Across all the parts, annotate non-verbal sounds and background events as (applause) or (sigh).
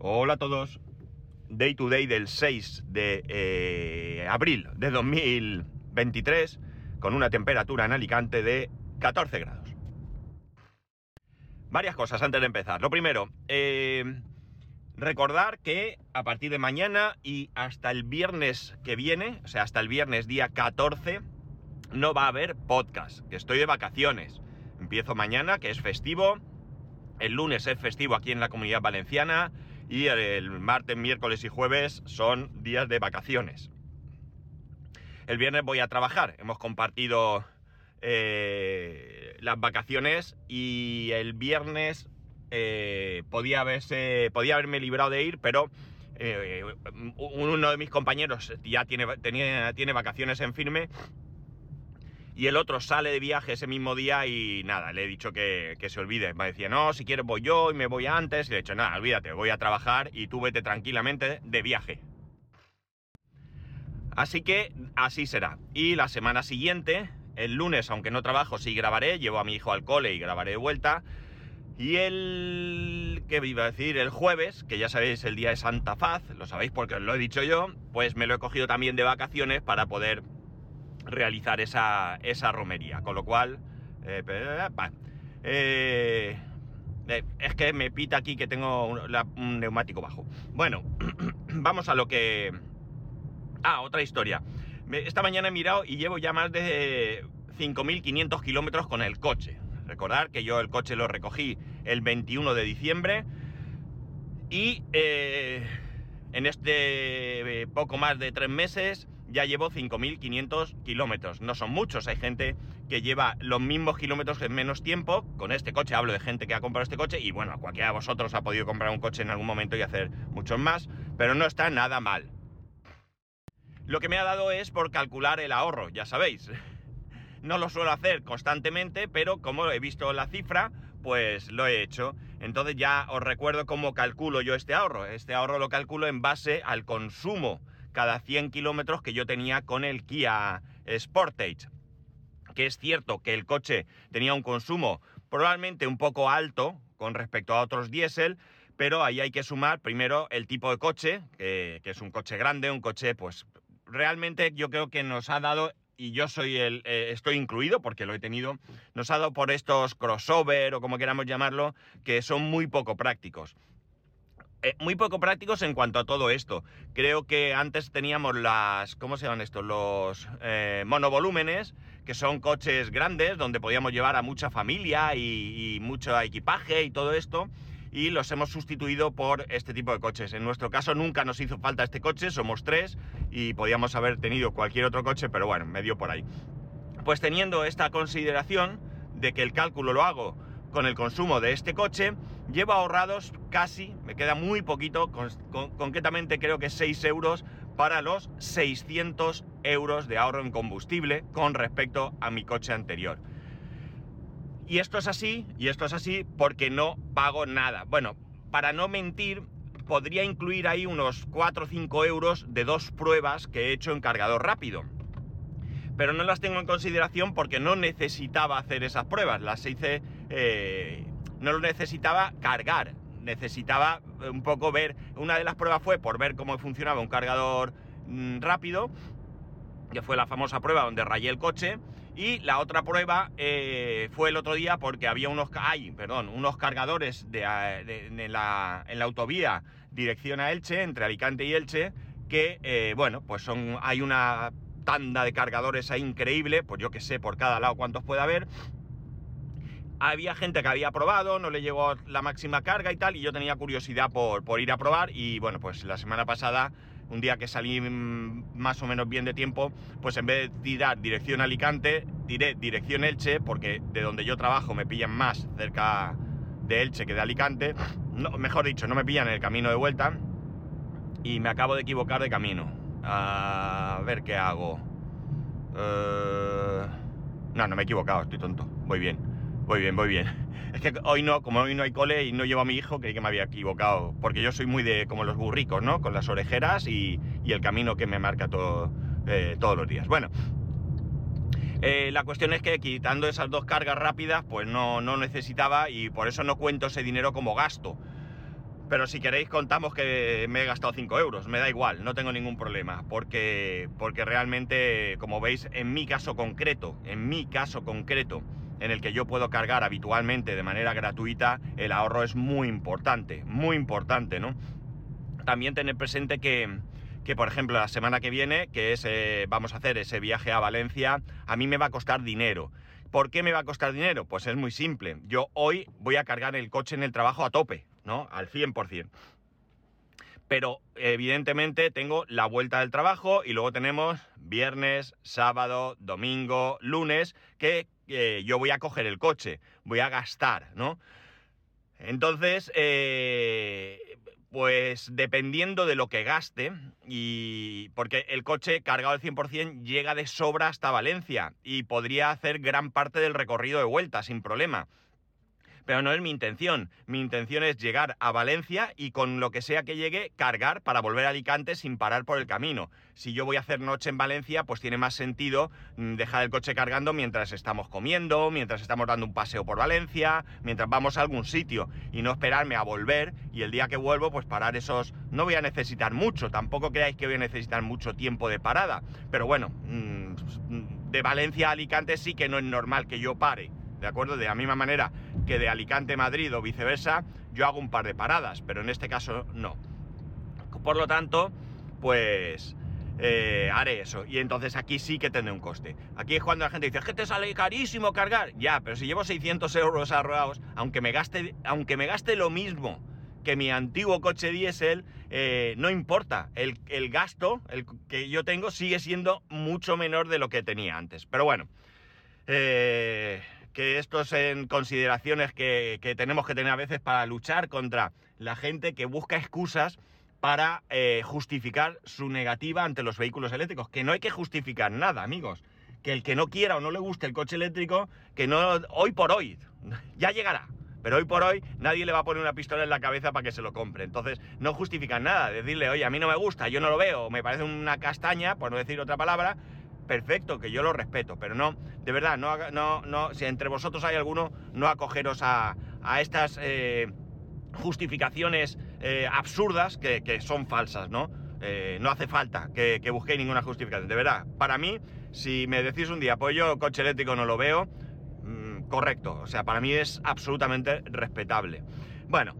Hola a todos. Day to day del 6 de eh, abril de 2023 con una temperatura en Alicante de 14 grados. Varias cosas antes de empezar. Lo primero, eh, recordar que a partir de mañana y hasta el viernes que viene, o sea, hasta el viernes día 14, no va a haber podcast, estoy de vacaciones. Empiezo mañana, que es festivo. El lunes es festivo aquí en la comunidad valenciana y el martes, miércoles y jueves son días de vacaciones. El viernes voy a trabajar, hemos compartido eh, las vacaciones y el viernes eh, podía, haberse, podía haberme librado de ir, pero eh, uno de mis compañeros ya tiene, tiene vacaciones en firme y el otro sale de viaje ese mismo día y nada, le he dicho que, se olvide. Me decía, no, si quieres voy yo y me voy antes. Y le he dicho, nada, olvídate, voy a trabajar y tú vete tranquilamente de viaje. Así que así será. Y la semana siguiente, el lunes, aunque no trabajo, sí grabaré, llevo a mi hijo al cole y grabaré de vuelta. Y el... ¿qué iba a decir? El jueves, que ya sabéis, el día de Santa Faz, lo sabéis porque os lo he dicho yo, pues me lo he cogido también de vacaciones para poder realizar esa, esa romería. Con lo cual, eh, eh, eh, es que me pita aquí que tengo un, neumático bajo. Bueno, (clears throat) vamos a lo que... Ah, otra historia. Esta mañana he mirado y llevo ya más de 5.500 kilómetros con el coche. Recordar que yo el coche lo recogí el 21 de diciembre y en este poco más de tres meses ya llevo 5.500 kilómetros. No son muchos, hay gente que lleva los mismos kilómetros en menos tiempo. Con este coche hablo de gente que ha comprado este coche y bueno, cualquiera de vosotros ha podido comprar un coche en algún momento y hacer muchos más, pero no está nada mal. Lo que me ha dado es por calcular el ahorro, ya sabéis. No lo suelo hacer constantemente, pero como he visto la cifra, pues lo he hecho. Entonces ya os recuerdo cómo calculo yo este ahorro. Este ahorro lo calculo en base al consumo cada 100 kilómetros que yo tenía con el Kia Sportage. Que es cierto que el coche tenía un consumo probablemente un poco alto con respecto a otros diésel, pero ahí hay que sumar primero el tipo de coche, que, es un coche grande, un coche pues realmente yo creo que nos ha dado y yo soy el eh, estoy incluido porque lo he tenido, nos ha dado por estos crossover o como queramos llamarlo, que son muy poco prácticos. Eh, muy poco prácticos en cuanto a todo esto. Creo que antes teníamos las, ¿cómo se llaman estos? Los eh, monovolúmenes, que son coches grandes donde podíamos llevar a mucha familia y, mucho equipaje y todo esto. Y los hemos sustituido por este tipo de coches. En nuestro caso nunca nos hizo falta este coche, somos tres y podíamos haber tenido cualquier otro coche, pero bueno, me dio por ahí. Pues teniendo esta consideración de que el cálculo lo hago con el consumo de este coche, llevo ahorrados casi, me queda muy poquito, concretamente creo que 6 euros para los 600 euros de ahorro en combustible con respecto a mi coche anterior. Y esto es así, y esto es así porque no pago nada. Bueno, para no mentir, podría incluir ahí unos 4 o 5 euros de dos pruebas que he hecho en cargador rápido pero no las tengo en consideración porque no necesitaba hacer esas pruebas, las hice, eh, no lo necesitaba cargar, necesitaba un poco ver, una de las pruebas fue por ver cómo funcionaba un cargador mm, rápido, que fue la famosa prueba donde rayé el coche, y la otra prueba eh, fue el otro día porque había unos, perdón, unos cargadores de, en, la, autovía dirección a Elche, entre Alicante y Elche, que, eh, bueno, pues son, hay una tanda de cargadores ahí increíble, pues yo que sé por cada lado cuántos puede haber. Había gente que había probado, no le llegó la máxima carga y tal, y yo tenía curiosidad por, por ir a probar. Y bueno, pues la semana pasada, un día que salí mm, más o menos bien de tiempo, pues en vez de tirar dirección Alicante, tiré dirección Elche, porque de donde yo trabajo me pillan más cerca de Elche que de Alicante. No, mejor dicho, no me pillan en el camino de vuelta. Y me acabo de equivocar de camino. A ver qué hago. Eh, no, no me he equivocado, estoy tonto. Voy bien, voy bien, voy bien. Es que hoy no, como hoy no hay cole y no llevo a mi hijo, creí que me había equivocado. Porque yo soy muy de como los burricos, ¿no? Con las orejeras y, el camino que me marca todo, eh, todos los días. Bueno, eh, la cuestión es que quitando esas dos cargas rápidas, pues no, no necesitaba y por eso no cuento ese dinero como gasto. Pero si queréis contamos que me he gastado 5 euros, me da igual, no tengo ningún problema, porque, porque realmente, como veis, en mi caso concreto, en mi caso concreto, en el que yo puedo cargar habitualmente de manera gratuita, el ahorro es muy importante, muy importante, ¿no? También tener presente que, que por ejemplo, la semana que viene, que eh, vamos a hacer ese viaje a Valencia, a mí me va a costar dinero. ¿Por qué me va a costar dinero? Pues es muy simple. Yo hoy voy a cargar el coche en el trabajo a tope, ¿no? Al 100%. Pero evidentemente tengo la vuelta del trabajo y luego tenemos viernes, sábado, domingo, lunes, que eh, yo voy a coger el coche, voy a gastar, ¿no? Entonces, eh, pues dependiendo de lo que gaste, y porque el coche cargado al 100% llega de sobra hasta Valencia y podría hacer gran parte del recorrido de vuelta sin problema pero no es mi intención. Mi intención es llegar a Valencia y con lo que sea que llegue, cargar para volver a Alicante sin parar por el camino. Si yo voy a hacer noche en Valencia, pues tiene más sentido mm, dejar el coche cargando mientras estamos comiendo, mientras estamos dando un paseo por Valencia, mientras vamos a algún sitio y no esperarme a volver y el día que vuelvo, pues parar esos... No voy a necesitar mucho, tampoco creáis que voy a necesitar mucho tiempo de parada, pero bueno, mm, de Valencia a Alicante sí que no es normal que yo pare. ¿De acuerdo? De la misma manera que de Alicante a Madrid o viceversa, yo hago un par de paradas, pero en este caso no. Por lo tanto, pues eh, haré eso. Y entonces aquí sí que tendré un coste. Aquí es cuando la gente dice, que te sale carísimo cargar. Ya, pero si llevo 600 euros ahorrados, aunque me gaste, aunque me gaste lo mismo que mi antiguo coche diésel, eh, no importa. El, el, gasto el que yo tengo sigue siendo mucho menor de lo que tenía antes. Pero bueno. Eh, que esto en consideraciones que, tenemos que tener a veces para luchar contra la gente que busca excusas para eh, justificar su negativa ante los vehículos eléctricos. Que no hay que justificar nada, amigos. Que el que no quiera o no le guste el coche eléctrico, que no, hoy por hoy, (laughs) ya llegará. Pero hoy por hoy nadie le va a poner una pistola en la cabeza para que se lo compre. Entonces, no justifican nada. Decirle, oye, a mí no me gusta, yo no lo veo, me parece una castaña, por no decir otra palabra, perfecto, que yo lo respeto, pero no, de verdad, no, no, no si entre vosotros hay alguno, no acogeros a, a estas eh, justificaciones eh, absurdas que, son falsas, ¿no? Eh, no hace falta que, que, busquéis ninguna justificación. De verdad, para mí, si me decís un día, pues yo coche eléctrico no lo veo, mm, correcto. O sea, para mí es absolutamente respetable. Bueno,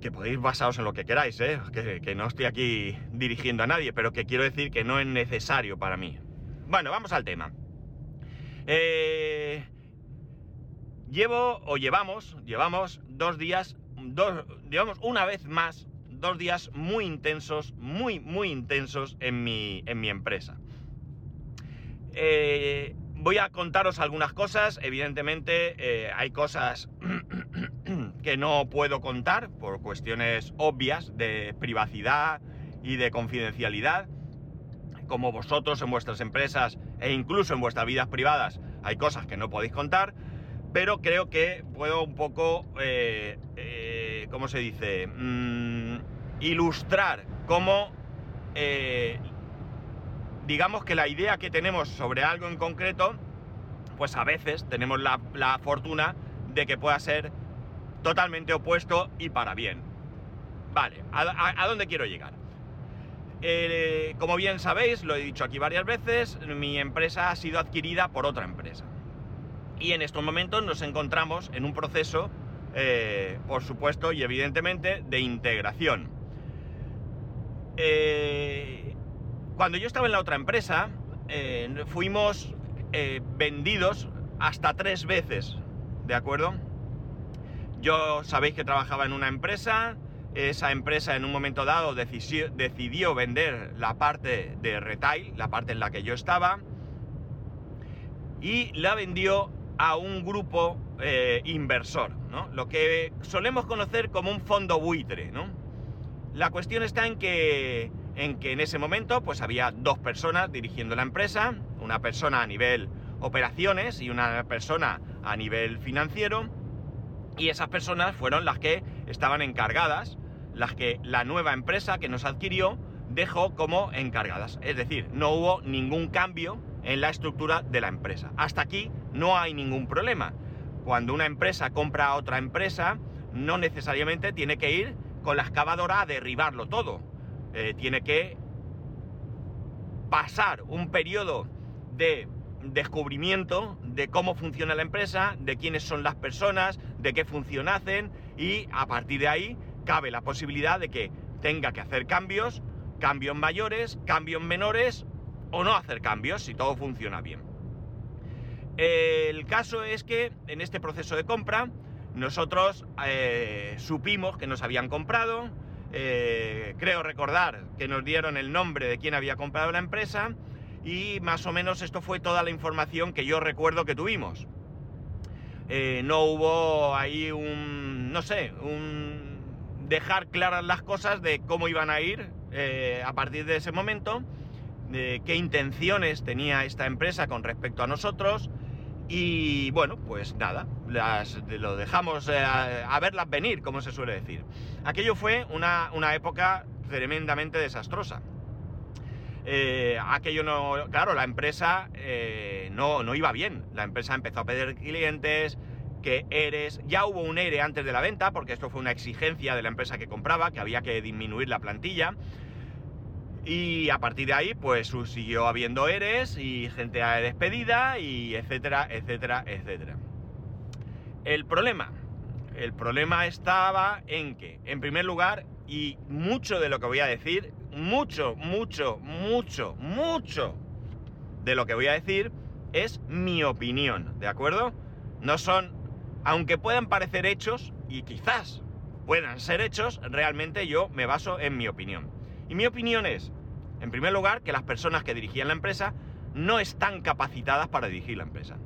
que podéis basaros en lo que queráis, que, que no estoy aquí dirigiendo a nadie, pero que quiero decir que no es necesario para mí. Bueno, vamos al tema. Eh, llevo o llevamos, llevamos dos días, dos, digamos una vez más, dos días muy intensos, muy, muy intensos en mi, en mi empresa. Eh, voy a contaros algunas cosas, evidentemente eh, hay cosas (clears throat) que no puedo contar por cuestiones obvias de privacidad y de confidencialidad como vosotros en vuestras empresas e incluso en vuestras vidas privadas hay cosas que no podéis contar, pero creo que puedo un poco, eh, eh, ¿cómo se dice? Mm, ilustrar cómo, eh, digamos que la idea que tenemos sobre algo en concreto, pues a veces tenemos la, fortuna de que pueda ser totalmente opuesto y para bien. Vale, a dónde quiero llegar? Eh, como bien sabéis, lo he dicho aquí varias veces, mi empresa ha sido adquirida por otra empresa. Y en estos momentos nos encontramos en un proceso, eh, por supuesto y evidentemente, de integración. Eh, cuando yo estaba en la otra empresa, fuimos vendidos hasta tres veces, ¿de acuerdo? Yo sabéis que trabajaba en una empresa, esa empresa en un momento dado decidió, vender la parte de retail, la parte en la que yo estaba, y la vendió a un grupo eh, inversor, lo que solemos conocer como un fondo buitre. La cuestión está en que, en que en ese momento pues había dos personas dirigiendo la empresa, una persona a nivel operaciones y una persona a nivel financiero, y esas personas fueron las que estaban encargadas las que la nueva empresa que nos adquirió dejó como encargadas. Es decir, no hubo ningún cambio en la estructura de la empresa. Hasta aquí no hay ningún problema. Cuando una empresa compra a otra empresa, no necesariamente tiene que ir con la excavadora a derribarlo todo. Eh, tiene que pasar un periodo de descubrimiento de cómo funciona la empresa, de quiénes son las personas, de qué función hacen y a partir de ahí cabe la posibilidad de que tenga que hacer cambios, cambios mayores, cambios menores o no hacer cambios si todo funciona bien. El caso es que en este proceso de compra nosotros eh, supimos que nos habían comprado, eh, creo recordar que nos dieron el nombre de quien había comprado la empresa y más o menos esto fue toda la información que yo recuerdo que tuvimos. Eh, no hubo ahí un, no sé, un dejar claras las cosas de cómo iban a ir eh, a partir de ese momento, de qué intenciones tenía esta empresa con respecto a nosotros y bueno, pues nada, las, lo dejamos eh, a, verlas venir, como se suele decir. Aquello fue una, una época tremendamente desastrosa. Eh, aquello no, claro, la empresa no, no iba bien. La empresa empezó a pedir clientes, que eres, ya hubo un ERE antes de la venta, porque esto fue una exigencia de la empresa que compraba, que había que disminuir la plantilla. Y a partir de ahí, pues siguió habiendo ERES y gente despedida y etcétera, etcétera, etcétera. El problema, el problema estaba en que, en primer lugar, y mucho de lo que voy a decir mucho, mucho, mucho, mucho de lo que voy a decir es mi opinión, ¿de acuerdo? No son, aunque puedan parecer hechos, y quizás puedan ser hechos, realmente yo me baso en mi opinión. Y mi opinión es, en primer lugar, que las personas que dirigían la empresa no están capacitadas para dirigir la empresa.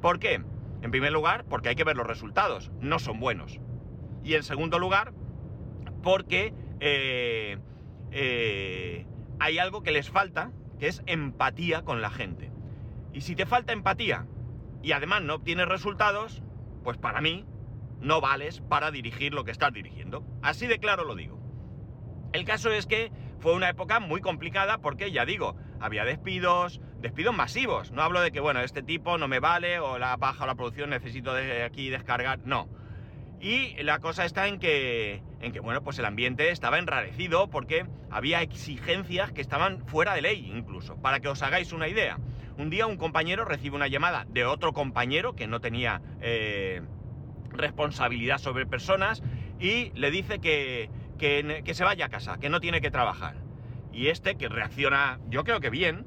¿Por qué? En primer lugar, porque hay que ver los resultados, no son buenos. Y en segundo lugar, porque eh, eh, hay algo que les falta, que es empatía con la gente. Y si te falta empatía y además no obtienes resultados, pues para mí no vales para dirigir lo que estás dirigiendo. Así de claro lo digo. El caso es que fue una época muy complicada porque, ya digo, había despidos, despidos masivos. No hablo de que, bueno, este tipo no me vale o la baja la producción, necesito de aquí descargar. No. Y la cosa está en que, en que, bueno, pues el ambiente estaba enrarecido porque había exigencias que estaban fuera de ley incluso. Para que os hagáis una idea, un día un compañero recibe una llamada de otro compañero que no tenía eh, responsabilidad sobre personas y le dice que, que, se vaya a casa, que no tiene que trabajar. Y este, que reacciona, yo creo que bien,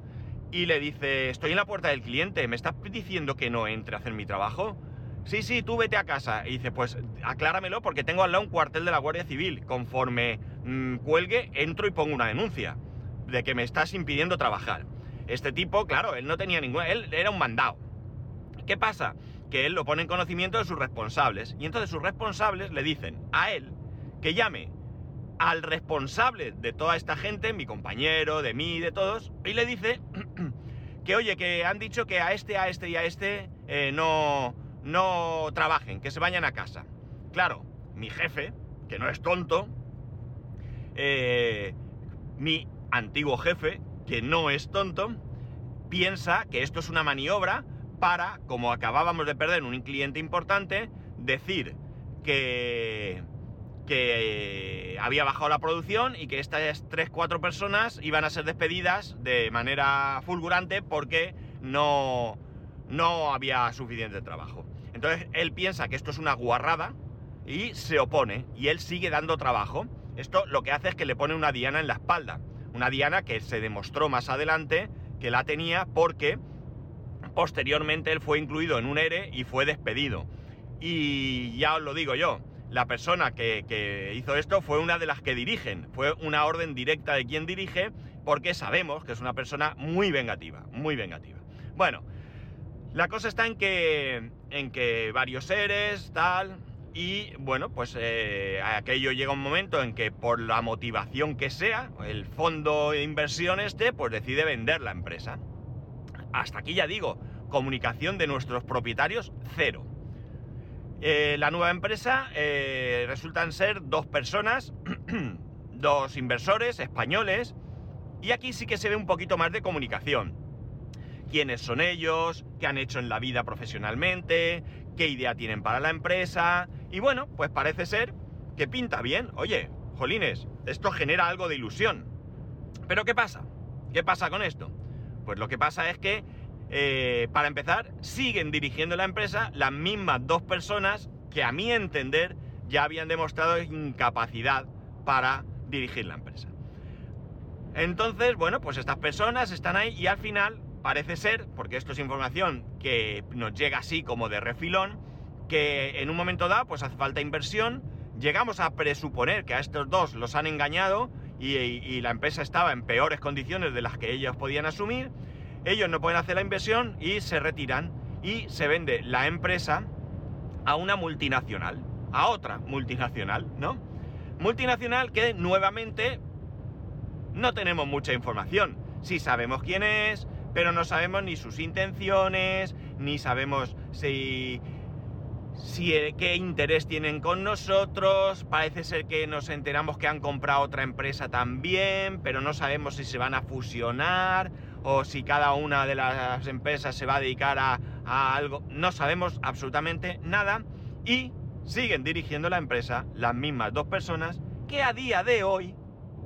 y le dice, estoy en la puerta del cliente, ¿me estás diciendo que no entre a hacer mi trabajo? Sí, sí, tú vete a casa. Y dice, pues acláramelo porque tengo al lado un cuartel de la Guardia Civil. Conforme mm, cuelgue, entro y pongo una denuncia de que me estás impidiendo trabajar. Este tipo, claro, él no tenía ninguna... Él era un mandado. ¿Qué pasa? Que él lo pone en conocimiento de sus responsables. Y entonces sus responsables le dicen a él que llame al responsable de toda esta gente, mi compañero, de mí, de todos, y le dice (clears throat) que, oye, que han dicho que a este, a este y a este eh, no no trabajen, que se vayan a casa. Claro, mi jefe, que no es tonto, eh, mi antiguo jefe, que no es tonto, piensa que esto es una maniobra para, como acabábamos de perder un cliente importante, decir que, que había bajado la producción y que estas 3-4 personas iban a ser despedidas de manera fulgurante porque no, no había suficiente trabajo. Entonces él piensa que esto es una guarrada y se opone y él sigue dando trabajo. Esto lo que hace es que le pone una diana en la espalda. Una diana que se demostró más adelante que la tenía porque posteriormente él fue incluido en un ERE y fue despedido. Y ya os lo digo yo, la persona que, que, hizo esto fue una de las que dirigen, fue una orden directa de quien dirige, porque sabemos que es una persona muy vengativa, muy vengativa. Bueno, la cosa está en que, en que varios seres, tal, y bueno, pues eh, aquello llega un momento en que por la motivación que sea, el fondo de inversión este, pues decide vender la empresa. Hasta aquí ya digo, comunicación de nuestros propietarios, cero. Eh, la nueva empresa eh, resultan ser dos personas, (clears throat) dos inversores españoles, y aquí sí que se ve un poquito más de comunicación quiénes son ellos, qué han hecho en la vida profesionalmente, qué idea tienen para la empresa. Y bueno, pues parece ser que pinta bien. Oye, jolines, esto genera algo de ilusión. Pero ¿qué pasa? ¿Qué pasa con esto? Pues lo que pasa es que, eh, para empezar, siguen dirigiendo la empresa las mismas dos personas que a mi entender ya habían demostrado incapacidad para dirigir la empresa. Entonces, bueno, pues estas personas están ahí y al final parece ser, porque esto es información que nos llega así como de refilón, que en un momento dado pues hace falta inversión, llegamos a presuponer que a estos dos los han engañado y, la empresa estaba en peores condiciones de las que ellos podían asumir, ellos no pueden hacer la inversión y se retiran y se vende la empresa a una multinacional, a otra multinacional, ¿no? Multinacional que nuevamente no tenemos mucha información. Sí sabemos quién es, pero no sabemos ni sus intenciones, ni sabemos si, si eh, qué interés tienen con nosotros. Parece ser que nos enteramos que han comprado otra empresa también, pero no sabemos si se van a fusionar o si cada una de las empresas se va a dedicar a, a algo. No sabemos absolutamente nada y siguen dirigiendo la empresa las mismas dos personas que a día de hoy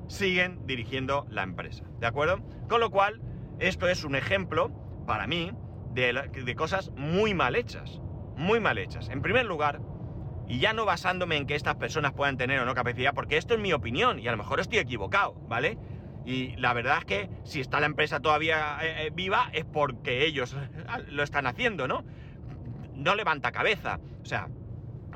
siguen dirigiendo la empresa. ¿De acuerdo? Con lo cual, esto es un ejemplo, para mí, de, cosas muy mal hechas. Muy mal hechas. En primer lugar, y ya no basándome en que estas personas puedan tener o no capacidad, porque esto es mi opinión y a lo mejor estoy equivocado, ¿vale? Y la verdad es que si está la empresa todavía eh, eh, viva es porque ellos (laughs) lo están haciendo, ¿no? No levanta cabeza. O sea,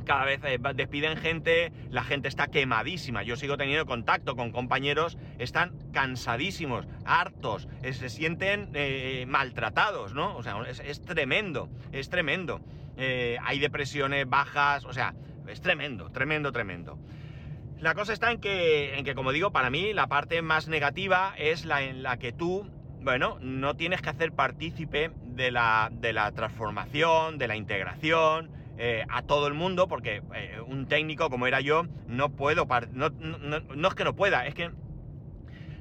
cada vez eh, despiden gente, la gente está quemadísima. Yo sigo teniendo contacto con compañeros, están cansadísimos, hartos, eh, se sienten eh, maltratados, ¿no? O sea, es, tremendo, es tremendo. hay depresiones bajas, o sea, es tremendo, tremendo, tremendo. La cosa está en que, en que, como digo, para mí la parte más negativa es la en la que tú, bueno, no tienes que hacer partícipe de la, de la transformación, de la integración, eh, a todo el mundo, porque eh, un técnico como era yo, no puedo, no, no, es que no pueda, es que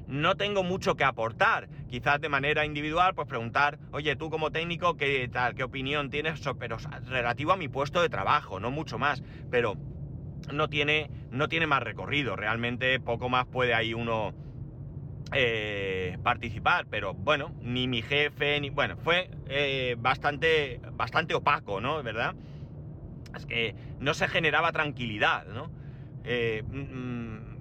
no tengo mucho que aportar. Quizás de manera individual, pues preguntar, oye, tú como técnico, ¿qué tal? ¿Qué opinión tienes? Pero relativo a mi puesto de trabajo, no mucho más. Pero no tiene, no tiene más recorrido. Realmente poco más puede ahí uno eh, participar. Pero bueno, ni mi jefe, ni. Bueno, fue bastante, bastante opaco, ¿no? ¿Verdad? Es que no se generaba tranquilidad, ¿no? Eh, mm,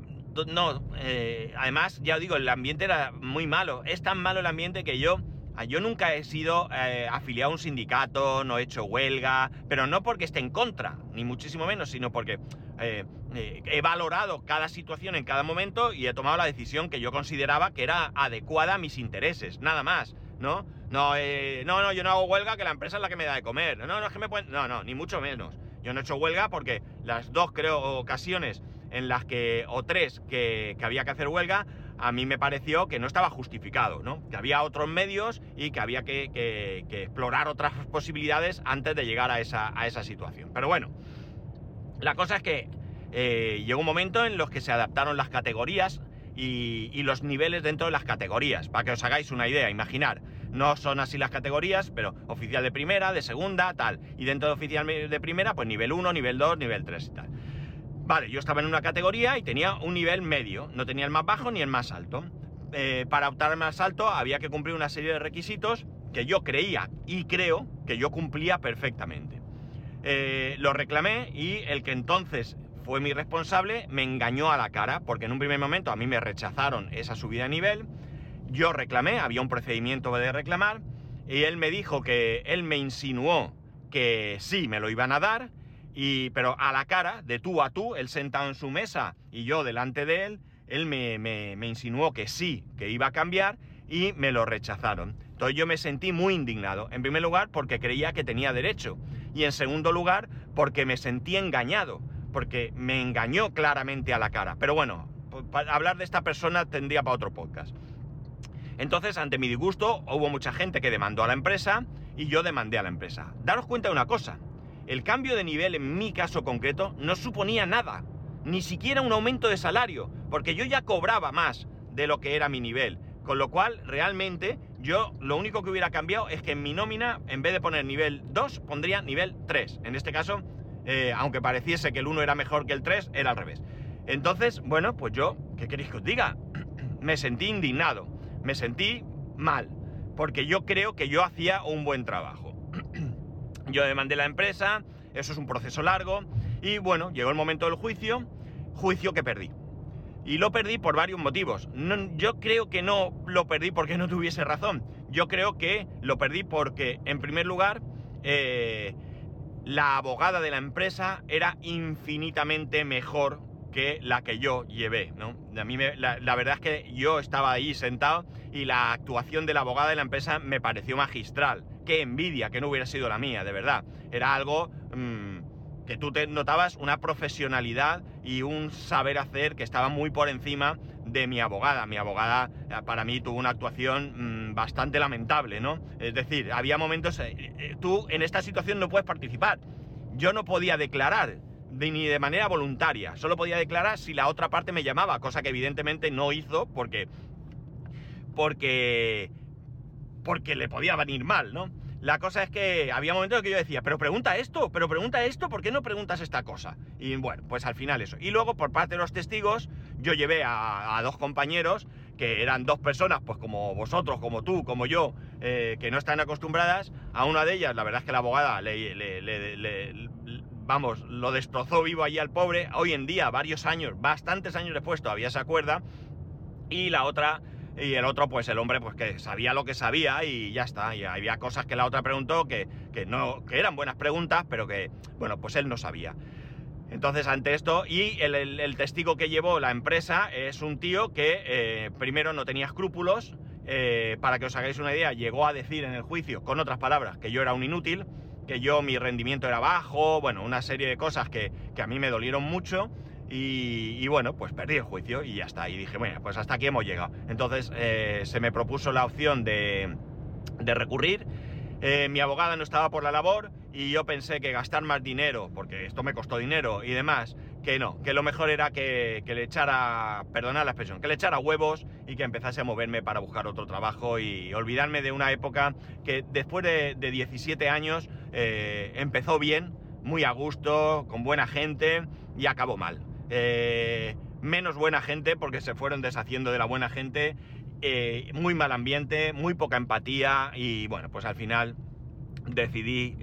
no, eh, además, ya os digo, el ambiente era muy malo. Es tan malo el ambiente que yo, ah, yo nunca he sido eh, afiliado a un sindicato, no he hecho huelga, pero no porque esté en contra, ni muchísimo menos, sino porque he valorado cada situación en cada momento y he tomado la decisión que yo consideraba que era adecuada a mis intereses, nada más, ¿no? No, no, no, yo no hago huelga, que la empresa es la que me da de comer. No, no, es que me pueden... No, no, ni mucho menos. Yo no he hecho huelga porque las dos, creo, ocasiones en las que, o tres, que, había que hacer huelga, a mí me pareció que no estaba justificado, ¿no? Que había otros medios y que había que, explorar otras posibilidades antes de llegar a esa, situación. Pero bueno, la cosa es que eh, llegó un momento en los que se adaptaron las categorías y, y, los niveles dentro de las categorías, para que os hagáis una idea, imaginar. No son así las categorías, pero oficial de primera, de segunda, tal. Y dentro de oficial de primera, pues nivel 1, nivel 2, nivel 3 y tal. Vale, yo estaba en una categoría y tenía un nivel medio, no tenía el más bajo ni el más alto. Eh, para optar al más alto había que cumplir una serie de requisitos que yo creía y creo que yo cumplía perfectamente. Eh, lo reclamé y el que entonces fue mi responsable me engañó a la cara, porque en un primer momento a mí me rechazaron esa subida de nivel yo reclamé, había un procedimiento de reclamar, y él me dijo que él me insinuó que sí, me lo iban a dar, y, pero a la cara, de tú a tú, él sentado en su mesa y yo delante de él, él me, me, insinuó que sí, que iba a cambiar, y me lo rechazaron. Entonces yo me sentí muy indignado. En primer lugar, porque creía que tenía derecho. Y en segundo lugar, porque me sentí engañado. Porque me engañó claramente a la cara. Pero bueno, para hablar de esta persona tendría para otro podcast. Entonces, ante mi disgusto, hubo mucha gente que demandó a la empresa y yo demandé a la empresa. Daros cuenta de una cosa, el cambio de nivel en mi caso concreto no suponía nada, ni siquiera un aumento de salario, porque yo ya cobraba más de lo que era mi nivel. Con lo cual, realmente, yo lo único que hubiera cambiado es que en mi nómina, en vez de poner nivel 2, pondría nivel 3. En este caso, eh, aunque pareciese que el 1 era mejor que el 3, era al revés. Entonces, bueno, pues yo, ¿qué queréis que os diga? (clears throat) me sentí indignado, me sentí mal, porque yo creo que yo hacía un buen trabajo. (clears throat) yo demandé la empresa, eso es un proceso largo, y bueno, llegó el momento del juicio, juicio que perdí. Y lo perdí por varios motivos. yo creo que no lo perdí porque no tuviese razón. Yo creo que lo perdí porque, en primer lugar, eh, la abogada de la empresa era infinitamente mejor que la que yo llevé, ¿no? A mí la, verdad es que yo estaba ahí sentado y la actuación de la abogada de la empresa me pareció magistral. Qué envidia que no hubiera sido la mía, de verdad. Era algo mm, que tú te notabas una profesionalidad y un saber hacer que estaba muy por encima de mi abogada. Mi abogada eh, para mí tuvo una actuación mm, bastante lamentable, ¿no? Es decir, había momentos... Eh, eh, tú en esta situación no puedes participar. Yo no podía declarar ni de manera voluntaria. Solo podía declarar si la otra parte me llamaba, cosa que evidentemente no hizo porque. porque. porque le podía venir mal, ¿no? La cosa es que había momentos en que yo decía, pero pregunta esto, pero pregunta esto, ¿por qué no preguntas esta cosa? Y bueno, pues al final eso. Y luego, por parte de los testigos, yo llevé a, dos compañeros, que eran dos personas, pues como vosotros, como tú, como yo, eh, que no están acostumbradas. A una de ellas, la verdad es que la abogada le, le vamos, lo destrozó vivo allí al pobre. Hoy en día, varios años, bastantes años después, todavía se acuerda. Y la otra, y el otro, pues el hombre, pues que sabía lo que sabía y ya está. Y había cosas que la otra preguntó que, no, que eran buenas preguntas, pero que, bueno, pues él no sabía. Entonces, ante esto, y el, testigo que llevó la empresa es un tío que eh, primero no tenía escrúpulos, eh, para que os hagáis una idea, llegó a decir en el juicio, con otras palabras, que yo era un inútil, que yo mi rendimiento era bajo, bueno, una serie de cosas que, a mí me dolieron mucho. Y, bueno, pues perdí el juicio y ya está. Y dije, bueno, pues hasta aquí hemos llegado. Entonces eh, se me propuso la opción de, de recurrir. Eh, mi abogada no estaba por la labor y yo pensé que gastar más dinero, porque esto me costó dinero y demás, que no, que lo mejor era que, le echara, perdonad la expresión, que le echara huevos y que empezase a moverme para buscar otro trabajo y olvidarme de una época que después de, 17 años eh, empezó bien, muy a gusto, con buena gente y acabó mal. Eh, menos buena gente porque se fueron deshaciendo de la buena gente, eh, muy mal ambiente, muy poca empatía y bueno, pues al final decidí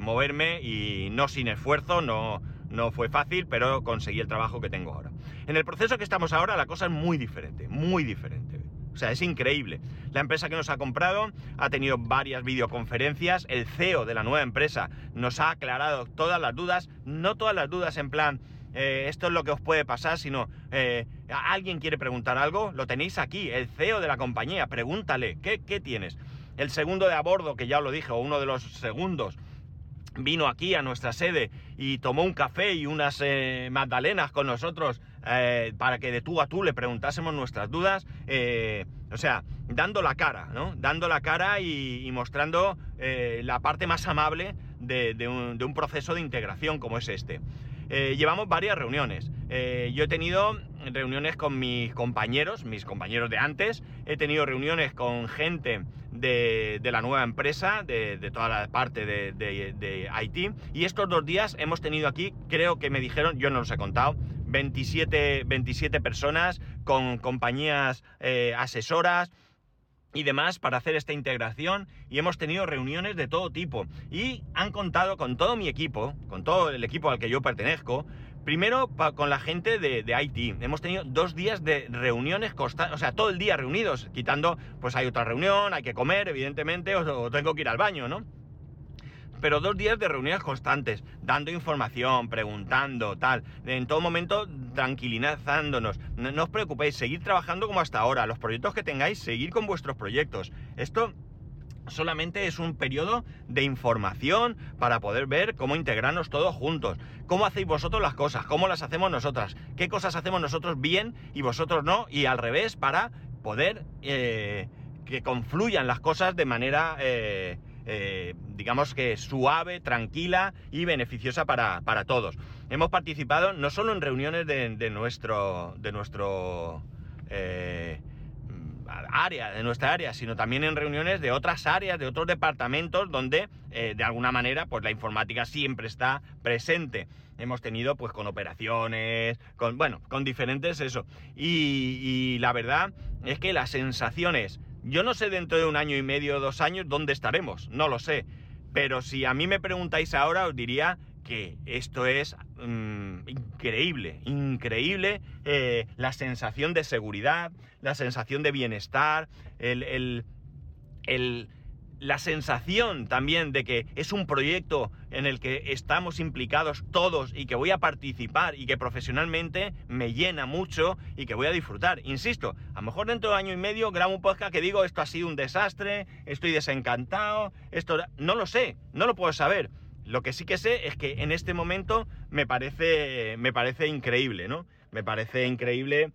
moverme y no sin esfuerzo, no no fue fácil, pero conseguí el trabajo que tengo ahora. En el proceso que estamos ahora la cosa es muy diferente, muy diferente. O sea, es increíble. La empresa que nos ha comprado ha tenido varias videoconferencias. El CEO de la nueva empresa nos ha aclarado todas las dudas. No todas las dudas en plan, eh, esto es lo que os puede pasar, sino, eh, ¿alguien quiere preguntar algo? Lo tenéis aquí, el CEO de la compañía. Pregúntale, ¿qué, qué tienes? El segundo de a bordo, que ya lo dije, o uno de los segundos, vino aquí a nuestra sede y tomó un café y unas eh, magdalenas con nosotros eh, para que de tú a tú le preguntásemos nuestras dudas. Eh, o sea, dando la cara, ¿no? Dando la cara y, mostrando la parte más amable de, un, de un proceso de integración como es este. llevamos varias reuniones. yo he tenido reuniones con mis compañeros, mis compañeros de antes, he tenido reuniones con gente de, la nueva empresa, de, toda la parte de, de, IT, y estos dos días hemos tenido aquí, creo que me dijeron, yo no los he contado, 27, 27 personas con compañías eh, asesoras, y demás para hacer esta integración. Y hemos tenido reuniones de todo tipo. Y han contado con todo mi equipo, con todo el equipo al que yo pertenezco, Primero con la gente de, de, IT. Hemos tenido dos días de reuniones constantes, o sea, todo el día reunidos, quitando, pues hay otra reunión, hay que comer, evidentemente, o, tengo que ir al baño, ¿no? Pero dos días de reuniones constantes, dando información, preguntando, tal, en todo momento tranquilizándonos. No, no os preocupéis, seguir trabajando como hasta ahora, los proyectos que tengáis, seguir con vuestros proyectos. Esto solamente es un periodo de información para poder ver cómo integrarnos todos juntos, cómo hacéis vosotros las cosas, cómo las hacemos nosotras, qué cosas hacemos nosotros bien y vosotros no, y al revés, para poder eh, que confluyan las cosas de manera, eh, eh, digamos que suave, tranquila y beneficiosa para, todos. Hemos participado no solo en reuniones de, de nuestro... De nuestro área, de nuestra área, sino también en reuniones de otras áreas, de otros departamentos donde eh, de alguna manera pues la informática siempre está presente. Hemos tenido pues con operaciones, con bueno, con diferentes eso. Y, y la verdad es que las sensaciones, yo no sé dentro de un año y medio dos años dónde estaremos, no lo sé. Pero si a mí me preguntáis ahora, os diría que esto es mm, increíble, increíble eh, la sensación de seguridad, la sensación de bienestar, el, la sensación también de que es un proyecto en el que estamos implicados todos y que voy a participar y que profesionalmente me llena mucho y que voy a disfrutar. Insisto, a lo mejor dentro de año y medio grabo un podcast que digo esto ha sido un desastre, estoy desencantado, esto no lo sé, no lo puedo saber lo que sí que sé es que en este momento me parece, me parece increíble, ¿no? Me parece increíble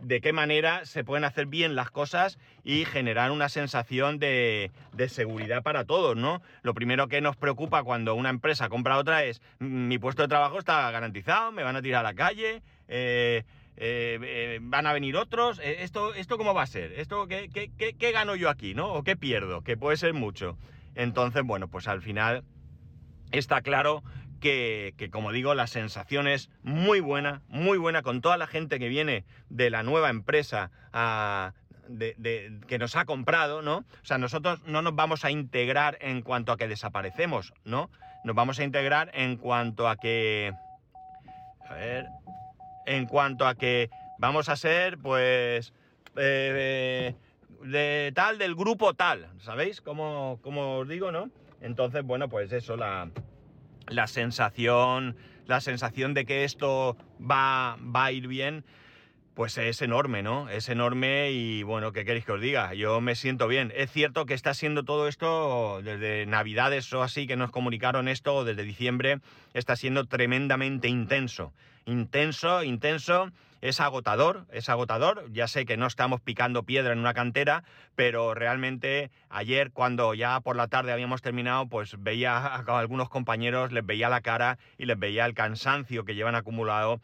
de qué manera se pueden hacer bien las cosas y generar una sensación de, seguridad para todos, ¿no? Lo primero que nos preocupa cuando una empresa compra otra es mi puesto de trabajo está garantizado, me van a tirar a la calle, eh, eh, eh, van a venir otros, esto, ¿esto cómo va a ser? ¿Esto qué, qué, qué gano yo aquí, ¿no? ¿O qué pierdo? Que puede ser mucho. Entonces, bueno, pues al final está claro que, como digo, la sensación es muy buena, muy buena con toda la gente que viene de la nueva empresa que nos ha comprado, ¿no? O sea, nosotros no nos vamos a integrar en cuanto a que desaparecemos, ¿no? Nos vamos a integrar en cuanto a que... A ver... En cuanto a que vamos a ser, pues... Eh, de tal, del grupo tal, ¿sabéis? Como, como os digo, ¿no? Entonces, bueno, pues eso, la, la sensación, la sensación de que esto va, va a ir bien, pues es enorme, ¿no? Es enorme y bueno, ¿qué queréis que os diga? Yo me siento bien. Es cierto que está siendo todo esto desde Navidades o así que nos comunicaron esto, desde diciembre, está siendo tremendamente intenso. Intenso, intenso es agotador, es agotador. Ya sé que no estamos picando piedra en una cantera, pero realmente ayer cuando ya por la tarde habíamos terminado, pues veía a algunos compañeros, les veía la cara y les veía el cansancio que llevan acumulado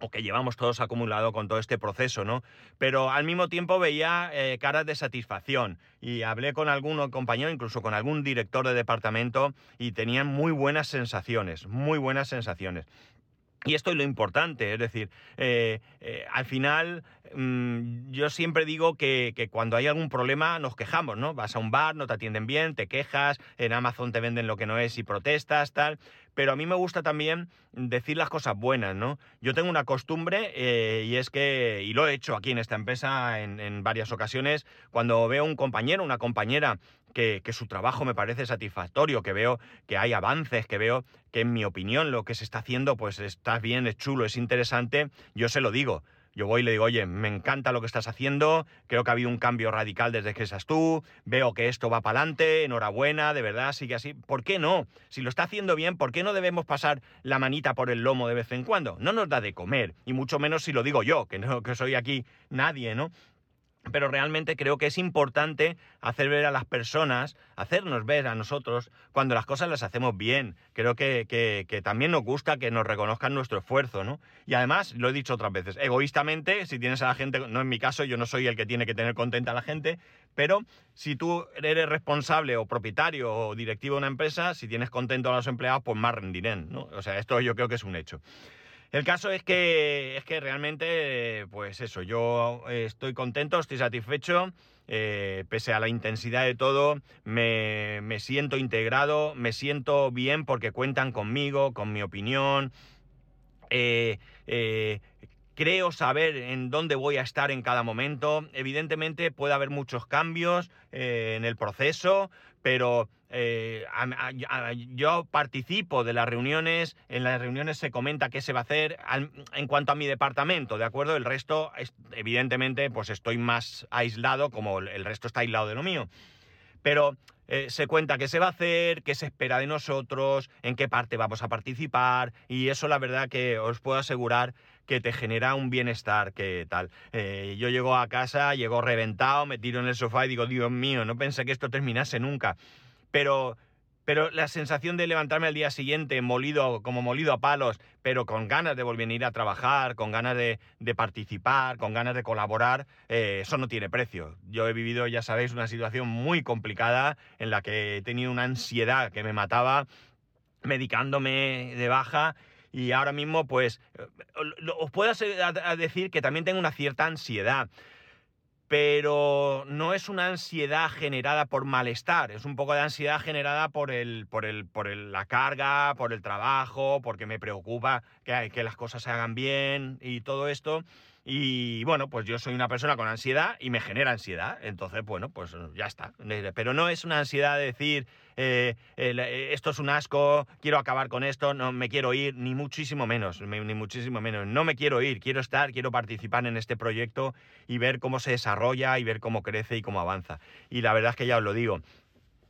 o que llevamos todos acumulado con todo este proceso, ¿no? Pero al mismo tiempo veía eh, caras de satisfacción y hablé con algún compañero, incluso con algún director de departamento y tenían muy buenas sensaciones, muy buenas sensaciones. Y esto es lo importante, es decir, eh, eh, al final mm, yo siempre digo que, cuando hay algún problema nos quejamos, ¿no? Vas a un bar, no te atienden bien, te quejas, en Amazon te venden lo que no es y protestas, tal. Pero a mí me gusta también decir las cosas buenas, ¿no? Yo tengo una costumbre eh, y es que, y lo he hecho aquí en esta empresa en, en varias ocasiones, cuando veo un compañero, una compañera que, su trabajo me parece satisfactorio, que veo que hay avances, que veo que en mi opinión lo que se está haciendo pues está bien, es chulo, es interesante, yo se lo digo. Yo voy y le digo, oye, me encanta lo que estás haciendo, creo que ha habido un cambio radical desde que estás tú, veo que esto va para adelante, enhorabuena, de verdad, sigue así. ¿Por qué no? Si lo está haciendo bien, ¿por qué no debemos pasar la manita por el lomo de vez en cuando? No nos da de comer, y mucho menos si lo digo yo, que no que soy aquí nadie, ¿no? Pero realmente creo que es importante hacer ver a las personas, hacernos ver a nosotros cuando las cosas las hacemos bien. Creo que, que, también nos gusta que nos reconozcan nuestro esfuerzo, ¿no? Y además, lo he dicho otras veces, egoístamente, si tienes a la gente, no en mi caso, yo no soy el que tiene que tener contenta a la gente, pero si tú eres responsable o propietario o directivo de una empresa, si tienes contento a los empleados, pues más rendirán, ¿no? O sea, esto yo creo que es un hecho. El caso es que, es que realmente, pues eso, yo estoy contento, estoy satisfecho, eh, pese a la intensidad de todo, me, siento integrado, me siento bien porque cuentan conmigo, con mi opinión. Eh, eh, creo saber en dónde voy a estar en cada momento. Evidentemente puede haber muchos cambios en el proceso, pero eh, yo participo de las reuniones, en las reuniones se comenta qué se va a hacer en cuanto a mi departamento, ¿de acuerdo? El resto, evidentemente, pues estoy más aislado, como el resto está aislado de lo mío. Pero eh, se cuenta qué se va a hacer, qué se espera de nosotros, en qué parte vamos a participar, y eso la verdad que os puedo asegurar que te genera un bienestar, que tal. Eh, yo llego a casa, llego reventado, me tiro en el sofá y digo, Dios mío, no pensé que esto terminase nunca. Pero pero la sensación de levantarme al día siguiente molido, como molido a palos, pero con ganas de volver a ir a trabajar, con ganas de, participar, con ganas de colaborar, eh, eso no tiene precio. Yo he vivido, ya sabéis, una situación muy complicada en la que he tenido una ansiedad que me mataba, medicándome de baja y ahora mismo pues eh, os puedo decir que también tengo una cierta ansiedad pero no es una ansiedad generada por malestar, es un poco de ansiedad generada por el, por el, por la carga, por el trabajo, porque me preocupa que, que las cosas se hagan bien y todo esto. Y bueno, pues yo soy una persona con ansiedad y me genera ansiedad. Entonces, bueno, pues ya está. Pero no es una ansiedad de decir, eh, eh, esto es un asco, quiero acabar con esto, no me quiero ir, ni muchísimo menos, ni muchísimo menos. No me quiero ir, quiero estar, quiero participar en este proyecto y ver cómo se desarrolla y ver cómo crece y cómo avanza. Y la verdad es que ya os lo digo,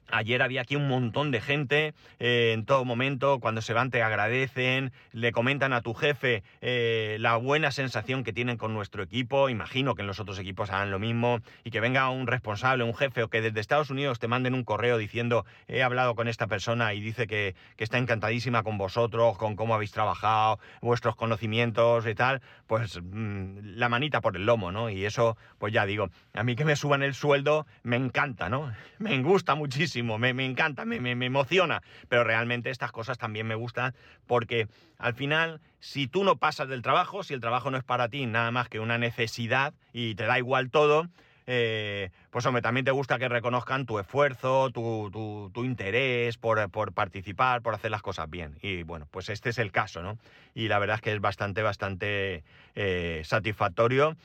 Ayer había aquí un montón de gente eh, en todo momento, cuando se van te agradecen, le comentan a tu jefe eh, la buena sensación que tienen con nuestro equipo, imagino que en los otros equipos harán lo mismo, y que venga un responsable, un jefe, o que desde Estados Unidos te manden un correo diciendo he hablado con esta persona y dice que, está encantadísima con vosotros, con cómo habéis trabajado, vuestros conocimientos y tal, pues mm, la manita por el lomo, ¿no? Y eso, pues ya digo, a mí que me suban el sueldo me encanta, ¿no? (laughs) Me gusta muchísimo me, encanta, me, me, emociona, pero realmente estas cosas también me gustan porque al final, si tú no pasas del trabajo, si el trabajo no es para ti nada más que una necesidad y te da igual todo, eh, pues hombre, también te gusta que reconozcan tu esfuerzo, tu, tu, interés por, por, participar, por hacer las cosas bien. Y bueno, pues este es el caso, ¿no? Y la verdad es que es bastante, bastante eh, satisfactorio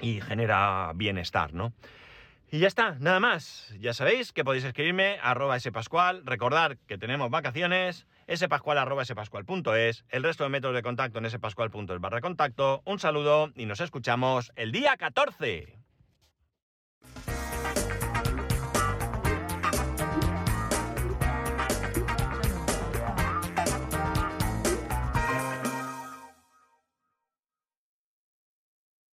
y genera bienestar, ¿no? Y ya está, nada más. Ya sabéis que podéis escribirme arroba spascual, recordar que tenemos vacaciones, spascual arroba spascual.es, el resto de métodos de contacto en spascual.es barra contacto. Un saludo y nos escuchamos el día 14.